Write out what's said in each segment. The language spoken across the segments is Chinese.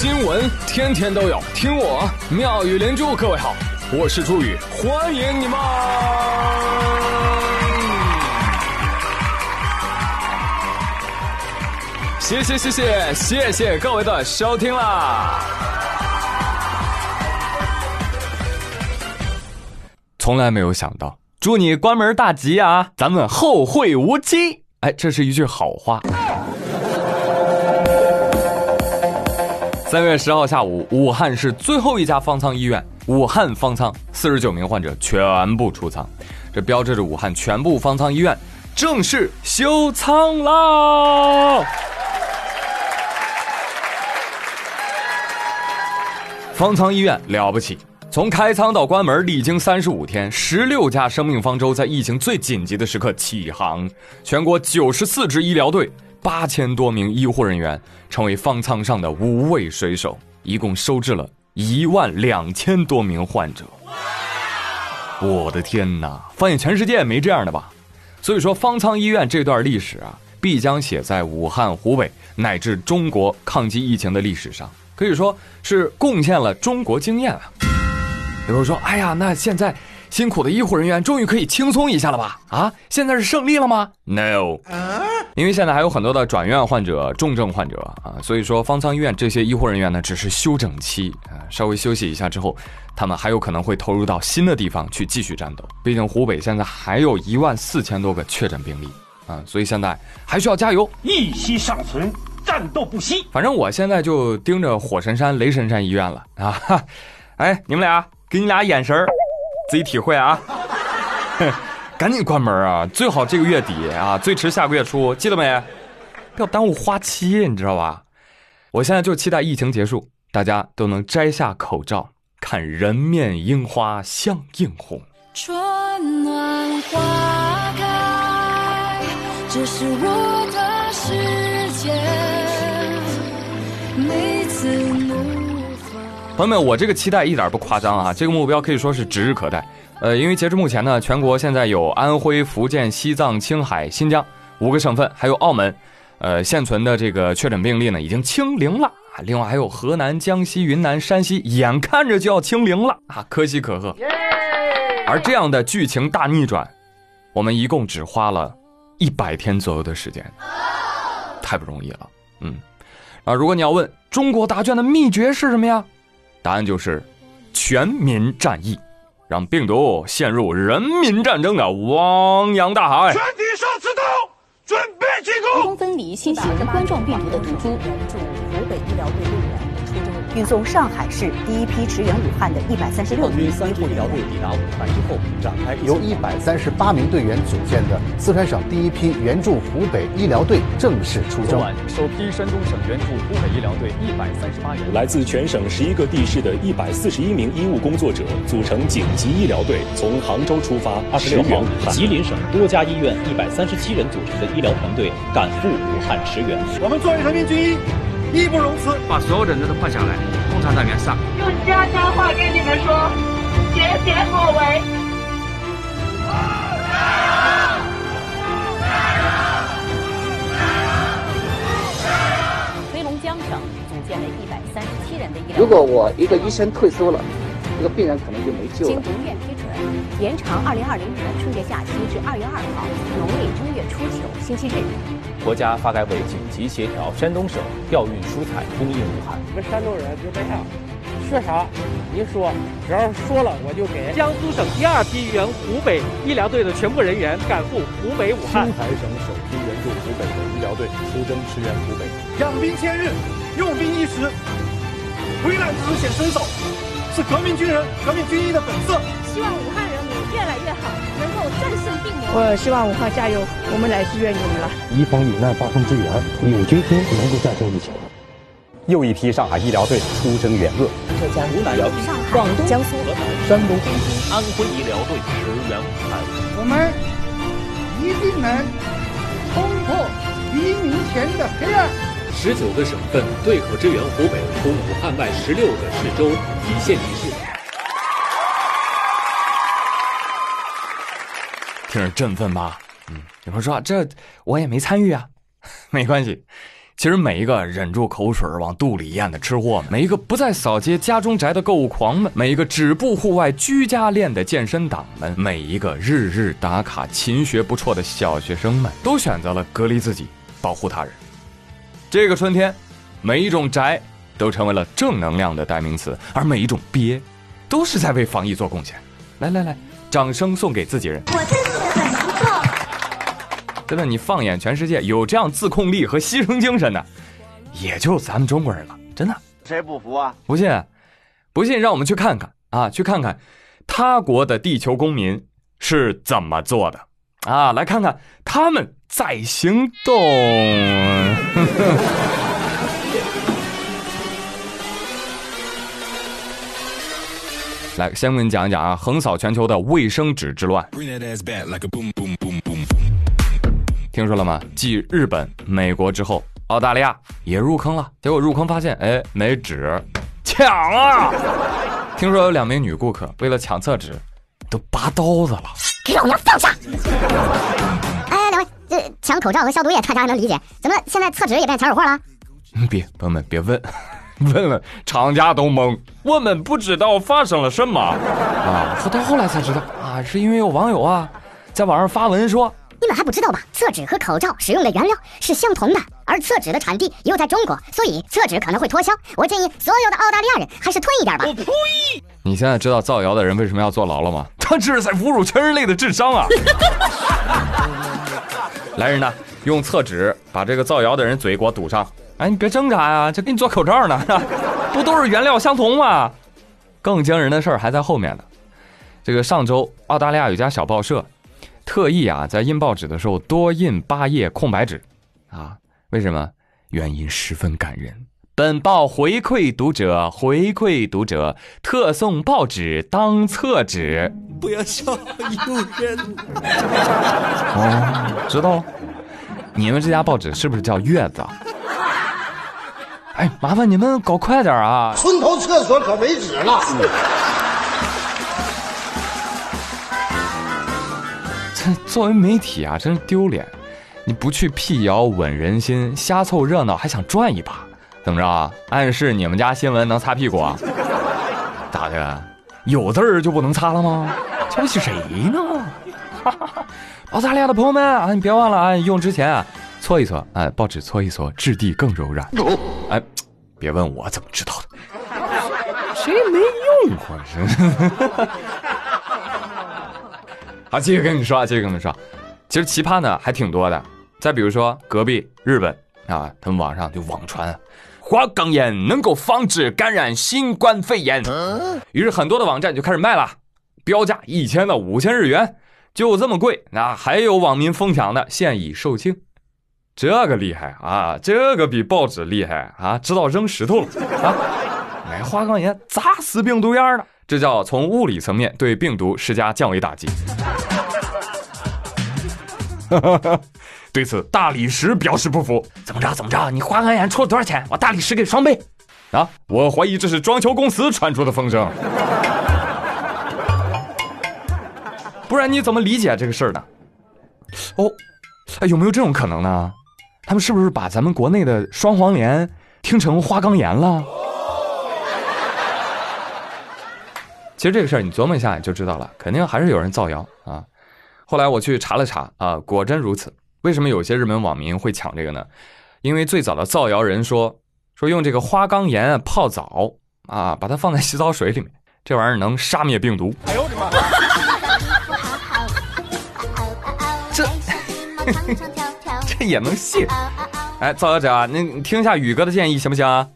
新闻天天都有，听我妙语连珠。各位好，我是朱宇，欢迎你们！谢谢谢谢谢谢各位的收听啦！从来没有想到，祝你关门大吉啊！咱们后会无期。哎，这是一句好话。三月十号下午，武汉市最后一家方舱医院——武汉方舱，四十九名患者全部出舱，这标志着武汉全部方舱医院正式休舱啦！方舱医院了不起，从开舱到关门历经三十五天，十六架生命方舟在疫情最紧急的时刻起航，全国九十四支医疗队。八千多名医护人员成为方舱上的五位水手，一共收治了一万两千多名患者。我的天哪！放眼全世界没这样的吧？所以说，方舱医院这段历史啊，必将写在武汉、湖北乃至中国抗击疫情的历史上，可以说是贡献了中国经验啊。有人说：“哎呀，那现在辛苦的医护人员终于可以轻松一下了吧？啊，现在是胜利了吗？”No。因为现在还有很多的转院患者、重症患者啊，所以说方舱医院这些医护人员呢，只是休整期啊，稍微休息一下之后，他们还有可能会投入到新的地方去继续战斗。毕竟湖北现在还有一万四千多个确诊病例啊，所以现在还需要加油，一息尚存，战斗不息。反正我现在就盯着火神山、雷神山医院了啊！哎，你们俩，给你俩眼神自己体会啊。赶紧关门啊！最好这个月底啊，最迟下个月初，记得没？不要耽误花期，你知道吧？我现在就期待疫情结束，大家都能摘下口罩，看人面樱花相映红。春暖花开，这是我的世界。每次怒放。朋友们，我这个期待一点不夸张啊！这个目标可以说是指日可待。呃，因为截至目前呢，全国现在有安徽、福建、西藏、青海、新疆五个省份，还有澳门，呃，现存的这个确诊病例呢已经清零了啊。另外还有河南、江西、云南、山西，眼看着就要清零了啊，可喜可贺。而这样的剧情大逆转，我们一共只花了一百天左右的时间，太不容易了。嗯，啊，如果你要问中国答卷的秘诀是什么呀？答案就是全民战役。让病毒陷入人民战争的汪洋大海。全体上刺刀，准备进攻。成功分离新型冠状病毒的毒株。援助湖北医疗队。运送上海市第一批驰援武汉的一百三十六名医护疗队抵达武汉之后，展开由一百三十八名队员组建的四川省第一批援助湖北医疗队正式出征。首批山东省援助湖北医疗队一百三十八人，来自全省十一个地市的一百四十一名医务工作者组成紧急医疗队，从杭州出发，驰援武汉。吉林省多家医院一百三十七人组成的医疗团队赶赴武汉驰援。我们作为人民军医。义不容辞，把所有的人都换下来，共产党员上。用家乡话跟你们说，节节所为。黑龙江省组建了一百三十七人的医疗。如果我一个医生退休了，这个病人可能就没救了。经国务院批准，延长二零二零年春节假期至二月二号农历正月初九星期日。国家发改委紧急协调山东省调运蔬菜供应武汉。我们山东人就这样，缺啥您说，只要说了我就给。江苏省第二批援湖北医疗队的全部人员赶赴湖北武汉。青海省首批援助湖北的医疗队出征驰援湖北。养兵千日，用兵一时，危难之时显身手，是革命军人、革命军医的本色。希望武汉越来越好，能够战胜病魔。我希望武汉加油，我们来支援你们了。以防有难，八方支援，有今天能够战胜疫情。又一批上海医疗队出征援鄂。浙江、湖南、上海、广东、江苏、河南、山东、安徽医疗队驰援武汉。我们一定能冲破黎明前的黑暗。十九个省份对口支援湖北，从武汉外十六个市州一线一线。挺振奋吧，嗯，有人说这我也没参与啊，没关系，其实每一个忍住口水往肚里咽的吃货，每一个不再扫街家中宅的购物狂们，每一个止步户外居家练的健身党们，每一个日日打卡勤学不辍的小学生们，都选择了隔离自己，保护他人。这个春天，每一种宅都成为了正能量的代名词，而每一种憋，都是在为防疫做贡献。来来来，掌声送给自己人！我自。真的，你放眼全世界，有这样自控力和牺牲精神的，也就咱们中国人了。真的，谁不服啊？不信，不信，让我们去看看啊，去看看他国的地球公民是怎么做的啊，来看看他们在行动。来，先跟你讲一讲啊，横扫全球的卫生纸之乱。听说了吗？继日本、美国之后，澳大利亚也入坑了。结果入坑发现，哎，没纸，抢啊！听说有两名女顾客为了抢厕纸，都拔刀子了。给老娘放下！哎，两位，这抢口罩和消毒液大家还能理解，怎么现在厕纸也变抢手货了？别，朋友们别问。问了，厂家都懵，我们不知道发生了什么啊！可到后来才知道啊，是因为有网友啊，在网上发文说：“你们还不知道吧？厕纸和口罩使用的原料是相同的，而厕纸的产地又在中国，所以厕纸可能会脱销。我建议所有的澳大利亚人还是退一点吧。”我呸！你现在知道造谣的人为什么要坐牢了吗？他这是在侮辱全人类的智商啊！来人呐，用厕纸把这个造谣的人嘴给我堵上！哎，你别挣扎呀，这给你做口罩呢，不都是原料相同吗？更惊人的事儿还在后面呢。这个上周，澳大利亚有家小报社特意啊，在印报纸的时候多印八页空白纸，啊，为什么？原因十分感人。本报回馈读者，回馈读者，特送报纸当厕纸。不要笑，诱人。哦，知道了。你们这家报纸是不是叫月子？哎，麻烦你们搞快点啊！村头厕所可没纸了。这 作为媒体啊，真是丢脸！你不去辟谣稳人心，瞎凑热闹还想赚一把，怎么着啊？暗示你们家新闻能擦屁股啊？咋的？有字儿就不能擦了吗？瞧不起谁呢？澳大利亚的朋友们啊，你别忘了啊，用之前啊。搓一搓，哎，报纸搓一搓，质地更柔软。哎，别问我怎么知道的，谁没用过？是。好，继续跟你说啊，继续跟你说，其实奇葩呢还挺多的。再比如说隔壁日本啊，他们网上就网传花岗岩能够防止感染新冠肺炎，于是很多的网站就开始卖了，标价一千到五千日元，就这么贵。那还有网民疯抢的，现已售罄。这个厉害啊！这个比报纸厉害啊！知道扔石头了啊！买花岗岩砸死病毒样的，这叫从物理层面对病毒施加降维打击。对此，大理石表示不服。怎么着？怎么着？你花岗岩出了多少钱？我大理石给双倍。啊！我怀疑这是装修公司传出的风声。不然你怎么理解这个事儿呢？哦，哎，有没有这种可能呢？他们是不是把咱们国内的双黄连听成花岗岩了？其实这个事儿你琢磨一下你就知道了，肯定还是有人造谣啊。后来我去查了查啊，果真如此。为什么有些日本网民会抢这个呢？因为最早的造谣人说说用这个花岗岩泡澡啊，把它放在洗澡水里面，这玩意儿能杀灭病毒。哎呦我的妈！这。这也能信？哎，造谣者啊，那你听一下宇哥的建议行不行啊？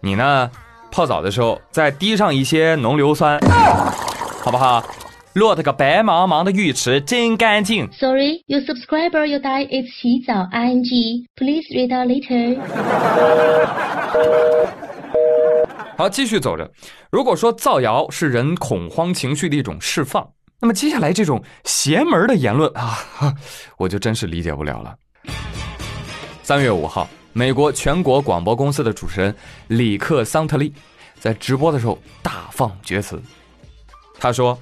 你呢，泡澡的时候再滴上一些浓硫酸，好不好？落得个白茫茫的浴池真干净。Sorry, your subscriber your die is 洗澡 ing. Please read out later. 好，继续走着。如果说造谣是人恐慌情绪的一种释放，那么接下来这种邪门的言论啊，我就真是理解不了了。三月五号，美国全国广播公司的主持人里克桑特利在直播的时候大放厥词。他说：“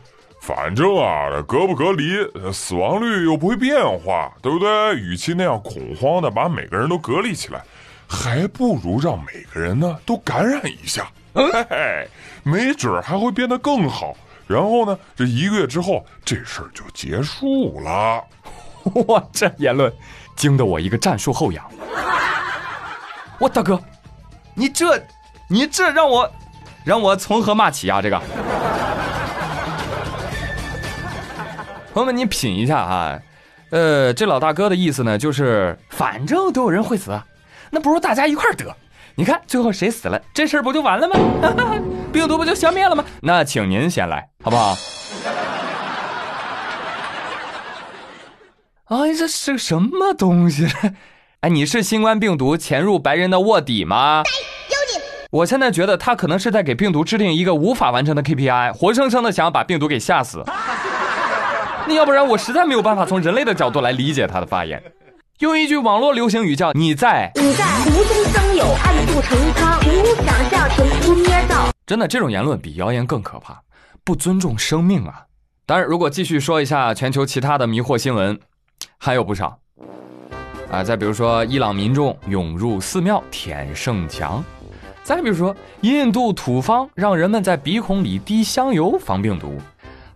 反正啊，隔不隔离，死亡率又不会变化，对不对？与其那样恐慌的把每个人都隔离起来，还不如让每个人呢都感染一下，嘿嘿，没准还会变得更好。然后呢，这一个月之后，这事儿就结束了。哇，这言论惊得我一个战术后仰。我大哥，你这，你这让我，让我从何骂起啊？这个，朋友们，你品一下啊。呃，这老大哥的意思呢，就是反正都有人会死，那不如大家一块儿得。你看最后谁死了，这事儿不就完了吗？病毒不就消灭了吗？那请您先来，好不好？哎，这是个什么东西？哎，你是新冠病毒潜入白人的卧底吗？我现在觉得他可能是在给病毒制定一个无法完成的 KPI，活生生的想要把病毒给吓死。那要不然我实在没有办法从人类的角度来理解他的发言。用一句网络流行语叫“你在你在无中生有，暗度陈仓，凭空想象，凭空捏造”。真的，这种言论比谣言更可怕，不尊重生命啊！当然，如果继续说一下全球其他的迷惑新闻，还有不少啊。再比如说，伊朗民众涌入寺庙舔圣墙；再比如说，印度土方让人们在鼻孔里滴香油防病毒。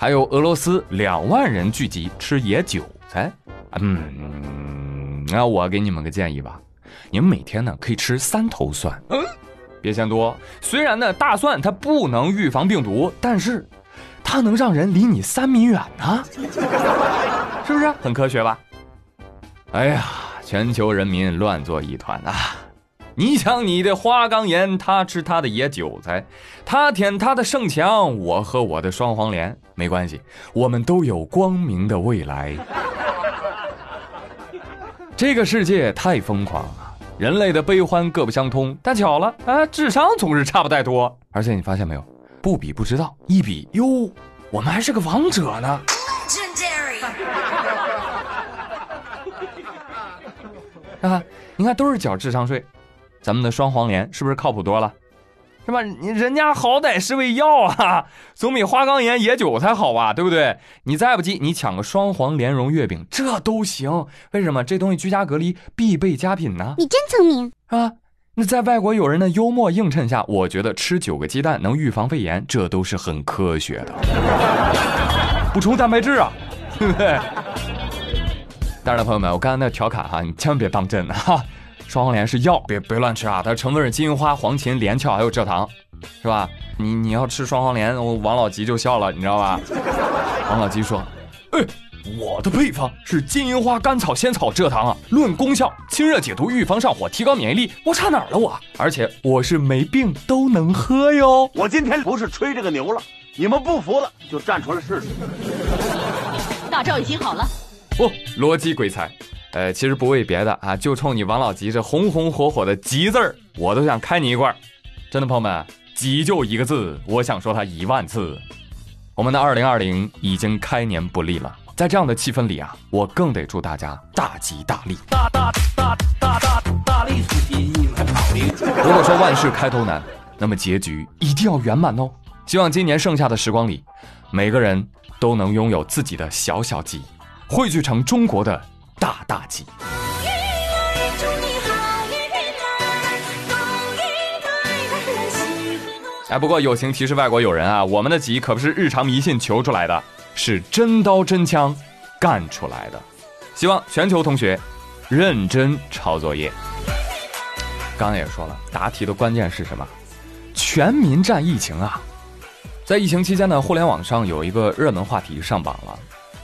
还有俄罗斯两万人聚集吃野韭菜，嗯，那我给你们个建议吧，你们每天呢可以吃三头蒜，嗯，别嫌多。虽然呢大蒜它不能预防病毒，但是它能让人离你三米远呢，是不是很科学吧？哎呀，全球人民乱作一团啊！你抢你的花岗岩，他吃他的野韭菜，他舔他的圣墙，我和我的双黄连没关系，我们都有光明的未来。这个世界太疯狂了，人类的悲欢各不相通，但巧了啊，智商总是差不太多。而且你发现没有，不比不知道，一比哟，我们还是个王者呢。啊，你看都是缴智商税。咱们的双黄连是不是靠谱多了？是吧？你人家好歹是味药啊，总比花岗岩野韭菜好吧？对不对？你再不济，你抢个双黄莲蓉月饼，这都行。为什么？这东西居家隔离必备佳品呢？你真聪明，啊？那在外国友人的幽默映衬下，我觉得吃九个鸡蛋能预防肺炎，这都是很科学的。补充蛋白质啊，对不对？当然了，朋友们，我刚才那调侃哈，你千万别当真哈。双黄连是药，别别乱吃啊！它成分是金银花、黄芩、连翘还有蔗糖，是吧？你你要吃双黄连，王老吉就笑了，你知道吧？王老吉说：“哎，我的配方是金银花、甘草、仙草、蔗糖啊，论功效，清热解毒、预防上火、提高免疫力，我差哪儿了我？而且我是没病都能喝哟！我今天不是吹这个牛了，你们不服了就站出来试试。大招已经好了，哦，逻辑鬼才。”呃，其实不为别的啊，就冲你王老吉这红红火火的“吉”字儿，我都想开你一罐。真的，朋友们，“吉”就一个字，我想说它一万次。我们的二零二零已经开年不利了，在这样的气氛里啊，我更得祝大家大吉大利。大大大大大大利出奇，你们好利。如果说万事开头难，那么结局一定要圆满哦。希望今年剩下的时光里，每个人都能拥有自己的小小吉，汇聚成中国的。大大吉！哎，不过友情提示外国友人啊，我们的吉可不是日常迷信求出来的，是真刀真枪干出来的。希望全球同学认真抄作业。刚才也说了，答题的关键是什么？全民战疫情啊！在疫情期间呢，互联网上有一个热门话题上榜了。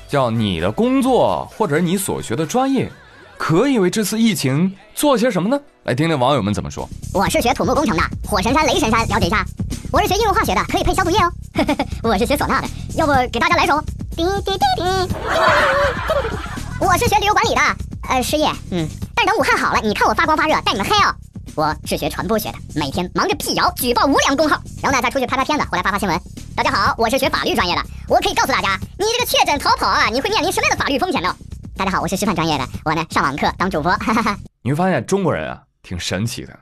叫你的工作或者你所学的专业，可以为这次疫情做些什么呢？来听听网友们怎么说。我是学土木工程的，火神山、雷神山了解一下。我是学应用化学的，可以配消毒液哦。我是学唢呐的，要不给大家来首。滴滴滴滴。我是学旅游管理的，呃，失业，嗯，但是等武汉好了，你看我发光发热，带你们嗨哦。我是学传播学的，每天忙着辟谣、举报无良公号，然后呢再出去拍拍片子，回来发发新闻。大家好，我是学法律专业的，我可以告诉大家，你这个确诊逃跑啊，你会面临什么样的法律风险呢？大家好，我是师范专业的，我呢上网课当主播。哈 哈你会发现中国人啊挺神奇的，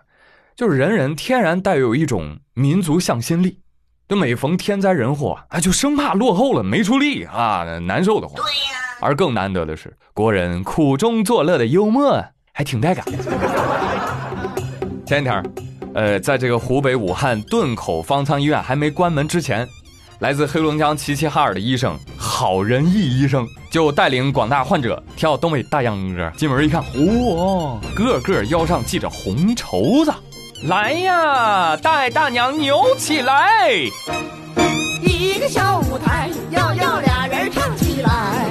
就是人人天然带有一种民族向心力，就每逢天灾人祸啊，就生怕落后了没出力啊，难受的慌。对呀。而更难得的是，国人苦中作乐的幽默还挺带感。前几天，呃，在这个湖北武汉顿口方舱医院还没关门之前，来自黑龙江齐齐哈尔的医生郝仁义医生就带领广大患者跳东北大秧歌。进门一看，嚯，个个腰上系着红绸子，来呀，大爷大娘扭起来！一个小舞台，要要俩人唱起来。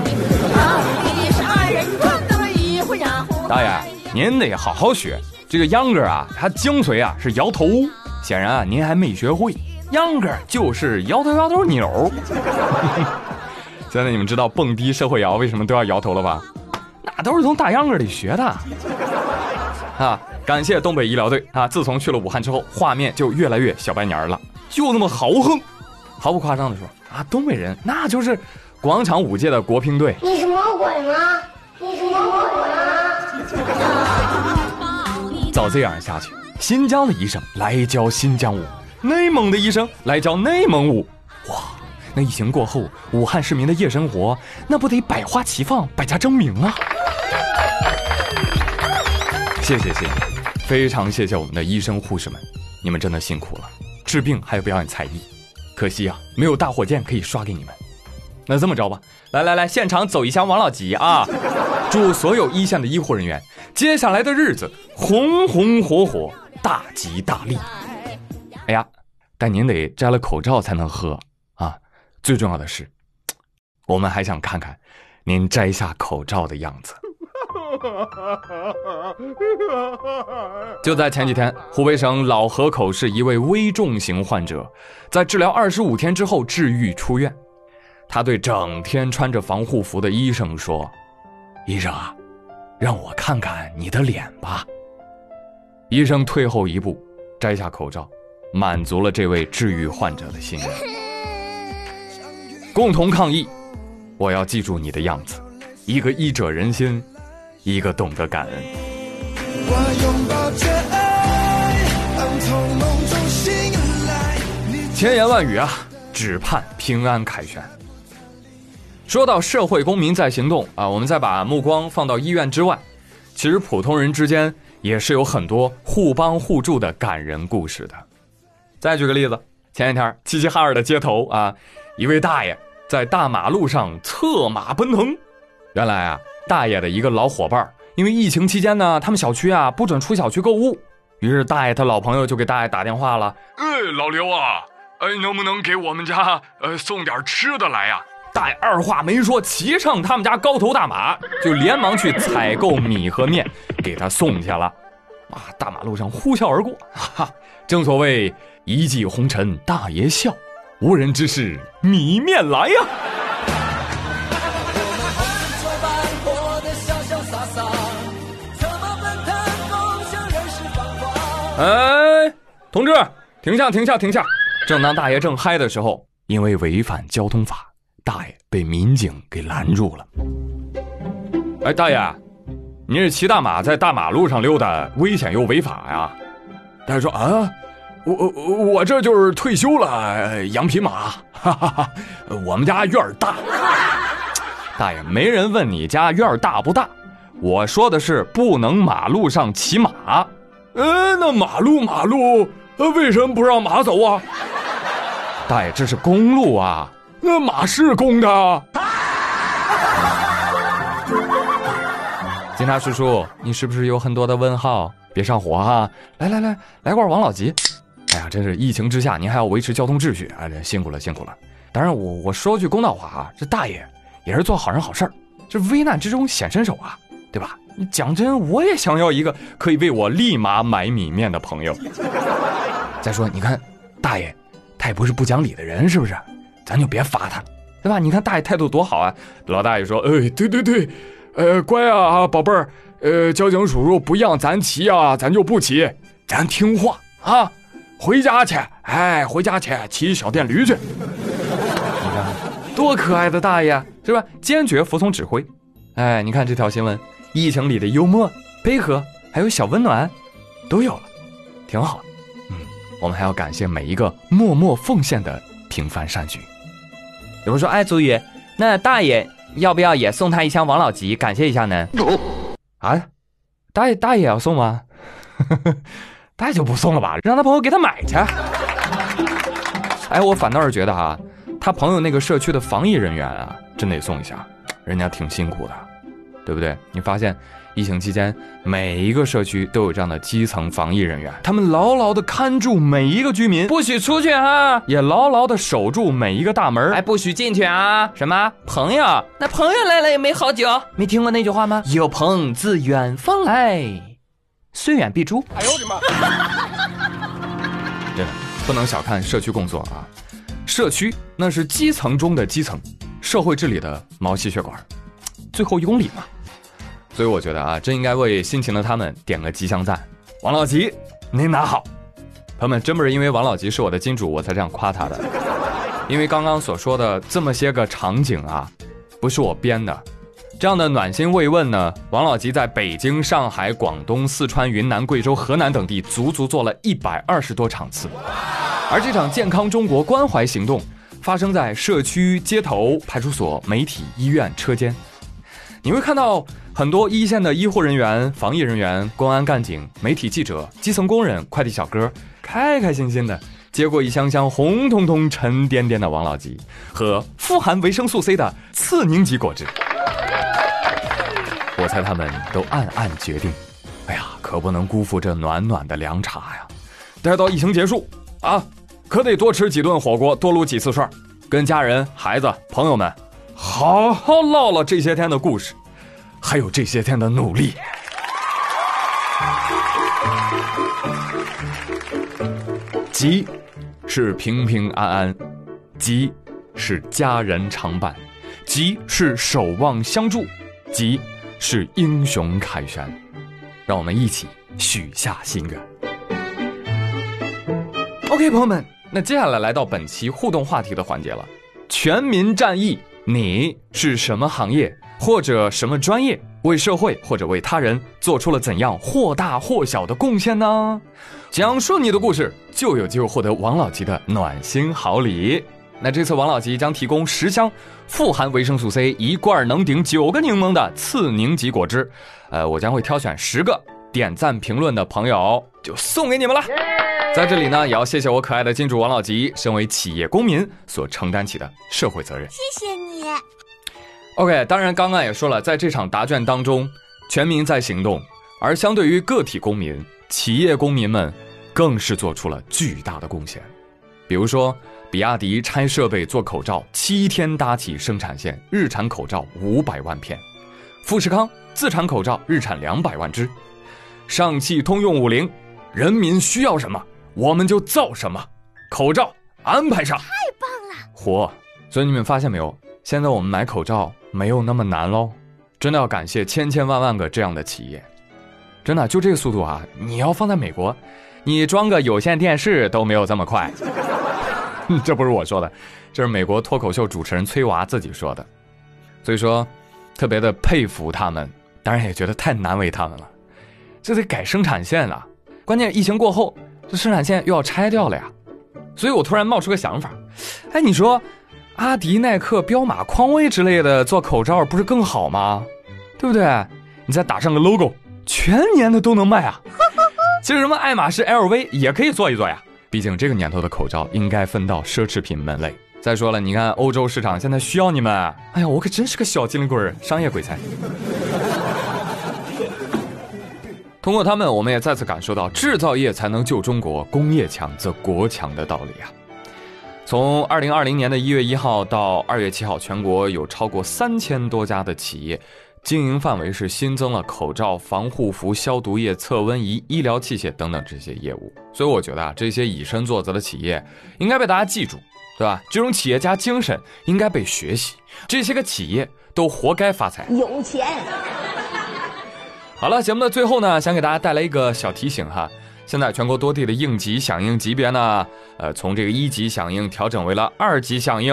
是二人转，那么一回呀。大爷，您得好好学。这个秧歌啊，它精髓啊是摇头，显然啊您还没学会。秧歌就是摇头摇头扭。现在你们知道蹦迪社会摇为什么都要摇头了吧？那都是从大秧歌里学的。啊，感谢东北医疗队啊！自从去了武汉之后，画面就越来越小白年了，就那么豪横。毫不夸张的说啊，东北人那就是广场舞界的国乒队。你是魔鬼吗？你是魔鬼吗？照这样下去，新疆的医生来教新疆舞，内蒙的医生来教内蒙舞。哇，那疫情过后，武汉市民的夜生活那不得百花齐放，百家争鸣啊！谢谢谢谢，非常谢谢我们的医生护士们，你们真的辛苦了，治病还有表演才艺。可惜啊，没有大火箭可以刷给你们。那这么着吧，来来来，现场走一箱王老吉啊！祝所有一线的医护人员接下来的日子红红火火、大吉大利。哎呀，但您得摘了口罩才能喝啊！最重要的是，我们还想看看您摘下口罩的样子。就在前几天，湖北省老河口市一位危重型患者，在治疗二十五天之后治愈出院。他对整天穿着防护服的医生说：“医生啊，让我看看你的脸吧。”医生退后一步，摘下口罩，满足了这位治愈患者的心愿。共同抗疫，我要记住你的样子，一个医者仁心。一个懂得感恩。千言万语啊，只盼平安凯旋。说到社会公民在行动啊，我们再把目光放到医院之外，其实普通人之间也是有很多互帮互助的感人故事的。再举个例子，前几天齐齐哈尔的街头啊，一位大爷在大马路上策马奔腾，原来啊。大爷的一个老伙伴，因为疫情期间呢，他们小区啊不准出小区购物，于是大爷他老朋友就给大爷打电话了。哎，老刘啊，哎，能不能给我们家呃送点吃的来呀？大爷二话没说，骑上他们家高头大马，就连忙去采购米和面，给他送去了。啊，大马路上呼啸而过，哈，正所谓一骑红尘大爷笑，无人知是米面来呀。哎，同志，停下，停下，停下！正当大爷正嗨的时候，因为违反交通法，大爷被民警给拦住了。哎，大爷，你是骑大马在大马路上溜达，危险又违法呀？大爷说啊，我我我这就是退休了，养匹马，哈哈哈，我们家院儿大。大爷，没人问你家院儿大不大，我说的是不能马路上骑马。呃，那马路马路，呃，为什么不让马走啊？大爷，这是公路啊，那马是公的。警察叔叔，你是不是有很多的问号？别上火哈！来来来，来罐王老吉。哎呀，真是疫情之下，您还要维持交通秩序，哎，辛苦了辛苦了。当然，我我说句公道话啊，这大爷也是做好人好事儿，这危难之中显身手啊，对吧？你讲真，我也想要一个可以为我立马买米面的朋友。再说，你看大爷，他也不是不讲理的人，是不是？咱就别罚他了，对吧？你看大爷态度多好啊！老大爷说：“哎，对对对，呃，乖啊，宝贝儿，呃，交警叔叔不让咱骑啊，咱就不骑，咱听话啊，回家去，哎，回家去，骑小电驴去。你看多可爱的大爷，是吧？坚决服从指挥。哎，你看这条新闻。”疫情里的幽默、配合，还有小温暖，都有了，挺好。嗯，我们还要感谢每一个默默奉献的平凡善举。有人说：“哎，祖宇，那大爷要不要也送他一箱王老吉，感谢一下呢？”啊，大爷大爷要送吗？那就不送了吧，让他朋友给他买去。哎，我反倒是觉得哈，他朋友那个社区的防疫人员啊，真得送一下，人家挺辛苦的，对不对？你发现疫情期间每一个社区都有这样的基层防疫人员，他们牢牢的看住每一个居民，不许出去啊，也牢牢的守住每一个大门，哎，不许进去啊。什么朋友？那朋友来了也没好久，没听过那句话吗？有朋自远方来，虽远必诛。哎呦我的妈！真 的不能小看社区工作啊，社区那是基层中的基层，社会治理的毛细血管，最后一公里嘛。所以我觉得啊，真应该为辛勤的他们点个吉祥赞。王老吉，您拿好。朋友们，真不是因为王老吉是我的金主，我才这样夸他的。因为刚刚所说的这么些个场景啊，不是我编的。这样的暖心慰问呢，王老吉在北京、上海、广东、四川、云南、贵州、河南等地足足做了一百二十多场次。而这场健康中国关怀行动，发生在社区、街头、派出所、媒体、医院车间。你会看到很多一线的医护人员、防疫人员、公安干警、媒体记者、基层工人、快递小哥，开开心心的接过一箱箱红彤彤、沉甸甸的王老吉和富含维生素 C 的次凝集果汁。我猜他们都暗暗决定，哎呀，可不能辜负这暖暖的凉茶呀！待到疫情结束啊，可得多吃几顿火锅，多撸几次串，跟家人、孩子、朋友们。好好唠唠这些天的故事，还有这些天的努力。吉是平平安安，吉是家人常伴，吉是守望相助，吉是英雄凯旋。让我们一起许下心愿。OK，朋友们，那接下来来到本期互动话题的环节了，全民战役。你是什么行业或者什么专业，为社会或者为他人做出了怎样或大或小的贡献呢？讲述你的故事，就有机会获得王老吉的暖心好礼。那这次王老吉将提供十箱富含维生素 C、一罐能顶九个柠檬的次柠吉果汁，呃，我将会挑选十个点赞评论的朋友，就送给你们了。在这里呢，也要谢谢我可爱的金主王老吉，身为企业公民所承担起的社会责任。谢谢你。OK，当然刚刚也说了，在这场答卷当中，全民在行动，而相对于个体公民，企业公民们更是做出了巨大的贡献。比如说，比亚迪拆设备做口罩，七天搭起生产线，日产口罩五百万片；富士康自产口罩，日产两百万只；上汽通用五菱，人民需要什么？我们就造什么口罩，安排上，太棒了！火！所以你们发现没有？现在我们买口罩没有那么难喽，真的要感谢千千万万个这样的企业，真的就这个速度啊！你要放在美国，你装个有线电视都没有这么快。这不是我说的，这是美国脱口秀主持人崔娃自己说的。所以说，特别的佩服他们，当然也觉得太难为他们了。这得改生产线了，关键疫情过后。这生产线又要拆掉了呀，所以我突然冒出个想法，哎，你说，阿迪、耐克、彪马、匡威之类的做口罩不是更好吗？对不对？你再打上个 logo，全年的都能卖啊。其实什么爱马仕、LV 也可以做一做呀，毕竟这个年头的口罩应该分到奢侈品门类。再说了，你看欧洲市场现在需要你们，哎呀，我可真是个小机灵鬼，商业鬼才。通过他们，我们也再次感受到制造业才能救中国，工业强则国强的道理啊！从二零二零年的一月一号到二月七号，全国有超过三千多家的企业，经营范围是新增了口罩、防护服、消毒液、测温仪、医疗器械等等这些业务。所以我觉得啊，这些以身作则的企业应该被大家记住，对吧？这种企业家精神应该被学习，这些个企业都活该发财，有钱。好了，节目的最后呢，想给大家带来一个小提醒哈。现在全国多地的应急响应级别呢，呃，从这个一级响应调整为了二级响应，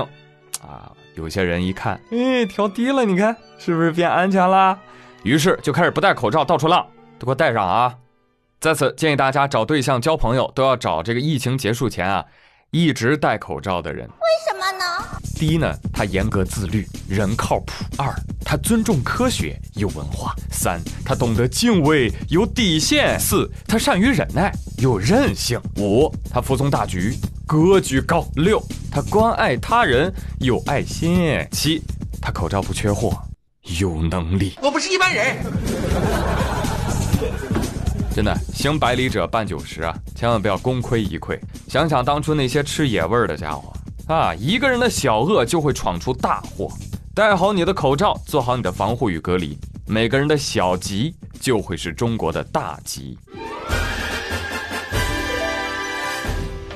啊，有些人一看，哎，调低了，你看是不是变安全了？于是就开始不戴口罩到处浪，都给我戴上啊！在此建议大家找对象交朋友都要找这个疫情结束前啊，一直戴口罩的人。为什？第一呢，他严格自律，人靠谱；二，他尊重科学，有文化；三，他懂得敬畏，有底线；四，他善于忍耐，有韧性；五，他服从大局，格局高；六，他关爱他人，有爱心；七，他口罩不缺货，有能力。我不是一般人。真的，行百里者半九十啊，千万不要功亏一篑。想想当初那些吃野味儿的家伙啊，一个人的小恶就会闯出大祸。戴好你的口罩，做好你的防护与隔离，每个人的小吉就会是中国的大吉。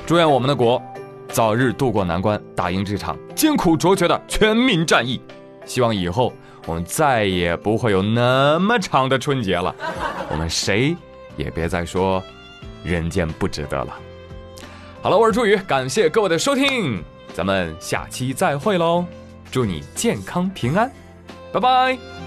祝愿我们的国早日渡过难关，打赢这场艰苦卓绝的全民战役。希望以后我们再也不会有那么长的春节了，我们谁？也别再说人间不值得了。好了，我是朱宇，感谢各位的收听，咱们下期再会喽！祝你健康平安，拜拜。